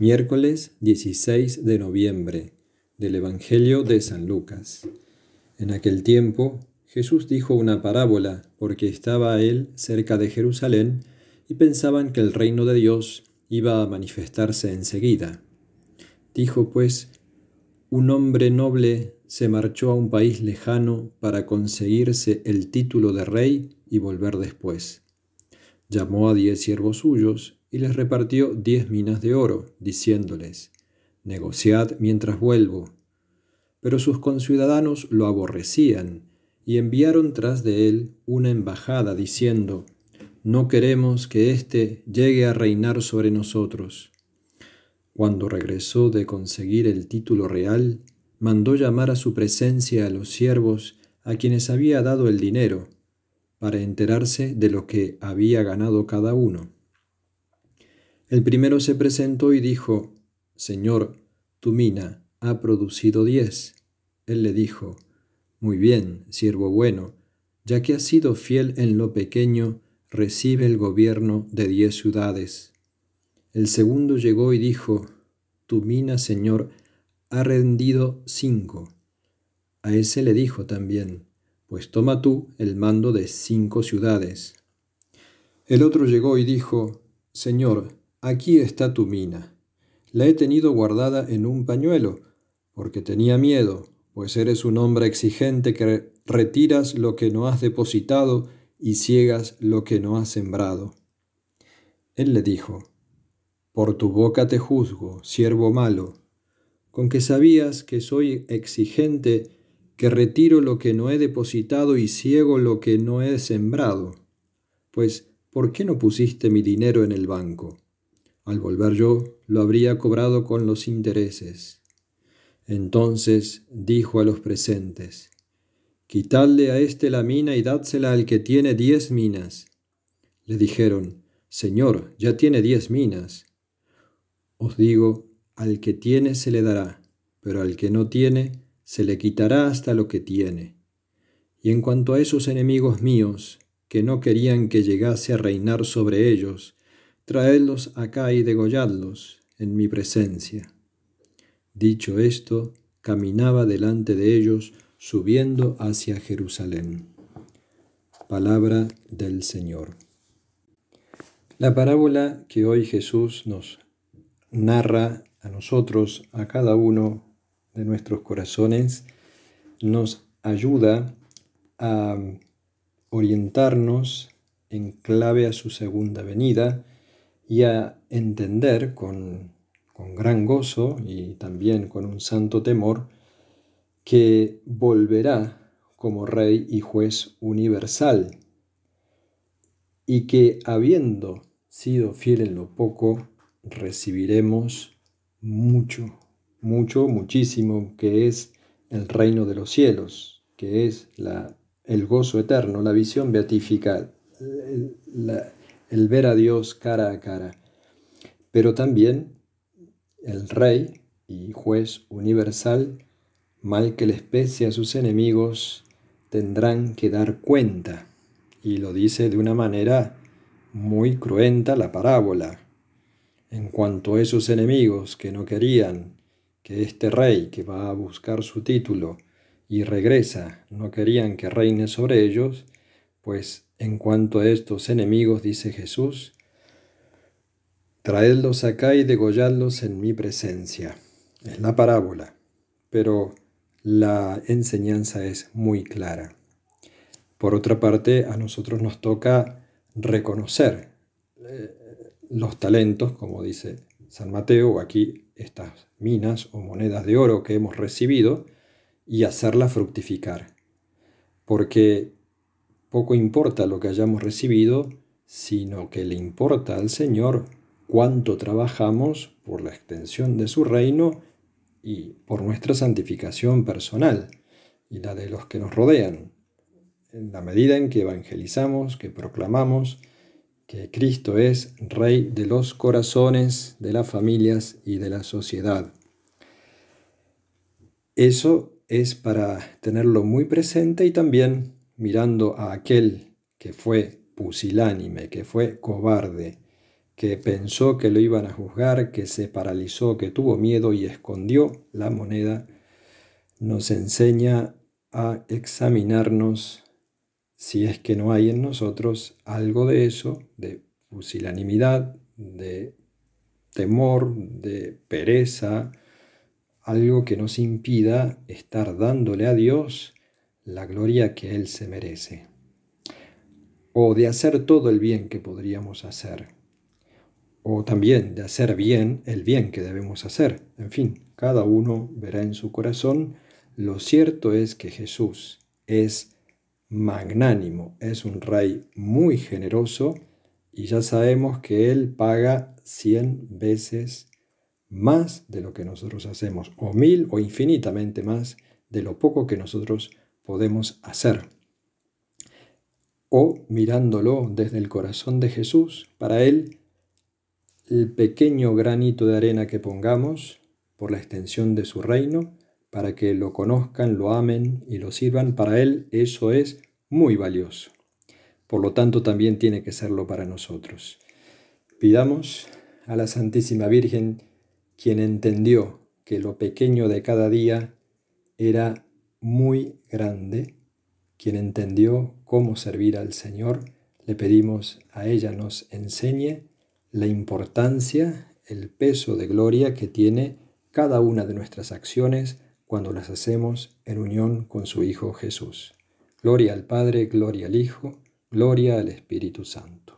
Miércoles 16 de noviembre del Evangelio de San Lucas. En aquel tiempo Jesús dijo una parábola porque estaba él cerca de Jerusalén y pensaban que el reino de Dios iba a manifestarse enseguida. Dijo pues, un hombre noble se marchó a un país lejano para conseguirse el título de rey y volver después. Llamó a diez siervos suyos y les repartió diez minas de oro, diciéndoles, negociad mientras vuelvo. Pero sus conciudadanos lo aborrecían y enviaron tras de él una embajada, diciendo, no queremos que éste llegue a reinar sobre nosotros. Cuando regresó de conseguir el título real, mandó llamar a su presencia a los siervos a quienes había dado el dinero, para enterarse de lo que había ganado cada uno. El primero se presentó y dijo, Señor, tu mina ha producido diez. Él le dijo, Muy bien, siervo bueno, ya que has sido fiel en lo pequeño, recibe el gobierno de diez ciudades. El segundo llegó y dijo, Tu mina, Señor, ha rendido cinco. A ese le dijo también, Pues toma tú el mando de cinco ciudades. El otro llegó y dijo, Señor, aquí está tu mina. La he tenido guardada en un pañuelo, porque tenía miedo, pues eres un hombre exigente que retiras lo que no has depositado y ciegas lo que no has sembrado. Él le dijo, Por tu boca te juzgo, siervo malo, con que sabías que soy exigente, que retiro lo que no he depositado y ciego lo que no he sembrado. Pues, ¿por qué no pusiste mi dinero en el banco? Al volver yo, lo habría cobrado con los intereses. Entonces dijo a los presentes, Quitadle a éste la mina y dádsela al que tiene diez minas. Le dijeron, Señor, ya tiene diez minas. Os digo, al que tiene se le dará, pero al que no tiene, se le quitará hasta lo que tiene. Y en cuanto a esos enemigos míos, que no querían que llegase a reinar sobre ellos, traedlos acá y degolladlos en mi presencia. Dicho esto, caminaba delante de ellos, subiendo hacia Jerusalén. Palabra del Señor. La parábola que hoy Jesús nos narra a nosotros, a cada uno de nuestros corazones, nos ayuda a orientarnos en clave a su segunda venida y a entender con, con gran gozo y también con un santo temor que volverá como Rey y Juez universal y que habiendo sido fiel en lo poco, recibiremos mucho, mucho, muchísimo, que es el reino de los cielos, que es la, el gozo eterno, la visión beatífica, la, el ver a Dios cara a cara, pero también el Rey y Juez universal, mal que les pese a sus enemigos, tendrán que dar cuenta. Y lo dice de una manera muy cruenta la parábola. En cuanto a esos enemigos que no querían que este rey que va a buscar su título y regresa, no querían que reine sobre ellos, pues en cuanto a estos enemigos, dice Jesús, traedlos acá y degolladlos en mi presencia. Es la parábola, pero la enseñanza es muy clara. Por otra parte, a nosotros nos toca reconocer eh, los talentos, como dice San Mateo, o aquí estas minas o monedas de oro que hemos recibido, y hacerlas fructificar. Porque poco importa lo que hayamos recibido, sino que le importa al Señor cuánto trabajamos por la extensión de su reino y por nuestra santificación personal y la de los que nos rodean, en la medida en que evangelizamos, que proclamamos que Cristo es Rey de los corazones, de las familias y de la sociedad. Eso es para tenerlo muy presente y también mirando a aquel que fue pusilánime, que fue cobarde, que pensó que lo iban a juzgar, que se paralizó, que tuvo miedo y escondió la moneda, nos enseña a examinarnos si es que no hay en nosotros algo de eso, de pusilanimidad, de temor, de pereza, algo que nos impida estar dándole a Dios la gloria que Él se merece, o de hacer todo el bien que podríamos hacer, o también de hacer bien el bien que debemos hacer. En fin, cada uno verá en su corazón. Lo cierto es que Jesús es magnánimo, es un rey muy generoso y ya sabemos que Él paga cien veces más de lo que nosotros hacemos, o mil o infinitamente más de lo poco que nosotros podemos hacer. O mirándolo desde el corazón de Jesús, para Él el pequeño granito de arena que pongamos por la extensión de su reino, para que lo conozcan, lo amen y lo sirvan, para Él eso es muy valioso. Por lo tanto, también tiene que serlo para nosotros. Pidamos a la Santísima Virgen, quien entendió que lo pequeño de cada día era muy grande, quien entendió cómo servir al Señor, le pedimos a ella nos enseñe la importancia, el peso de gloria que tiene cada una de nuestras acciones cuando las hacemos en unión con su Hijo Jesús. Gloria al Padre, gloria al Hijo, gloria al Espíritu Santo.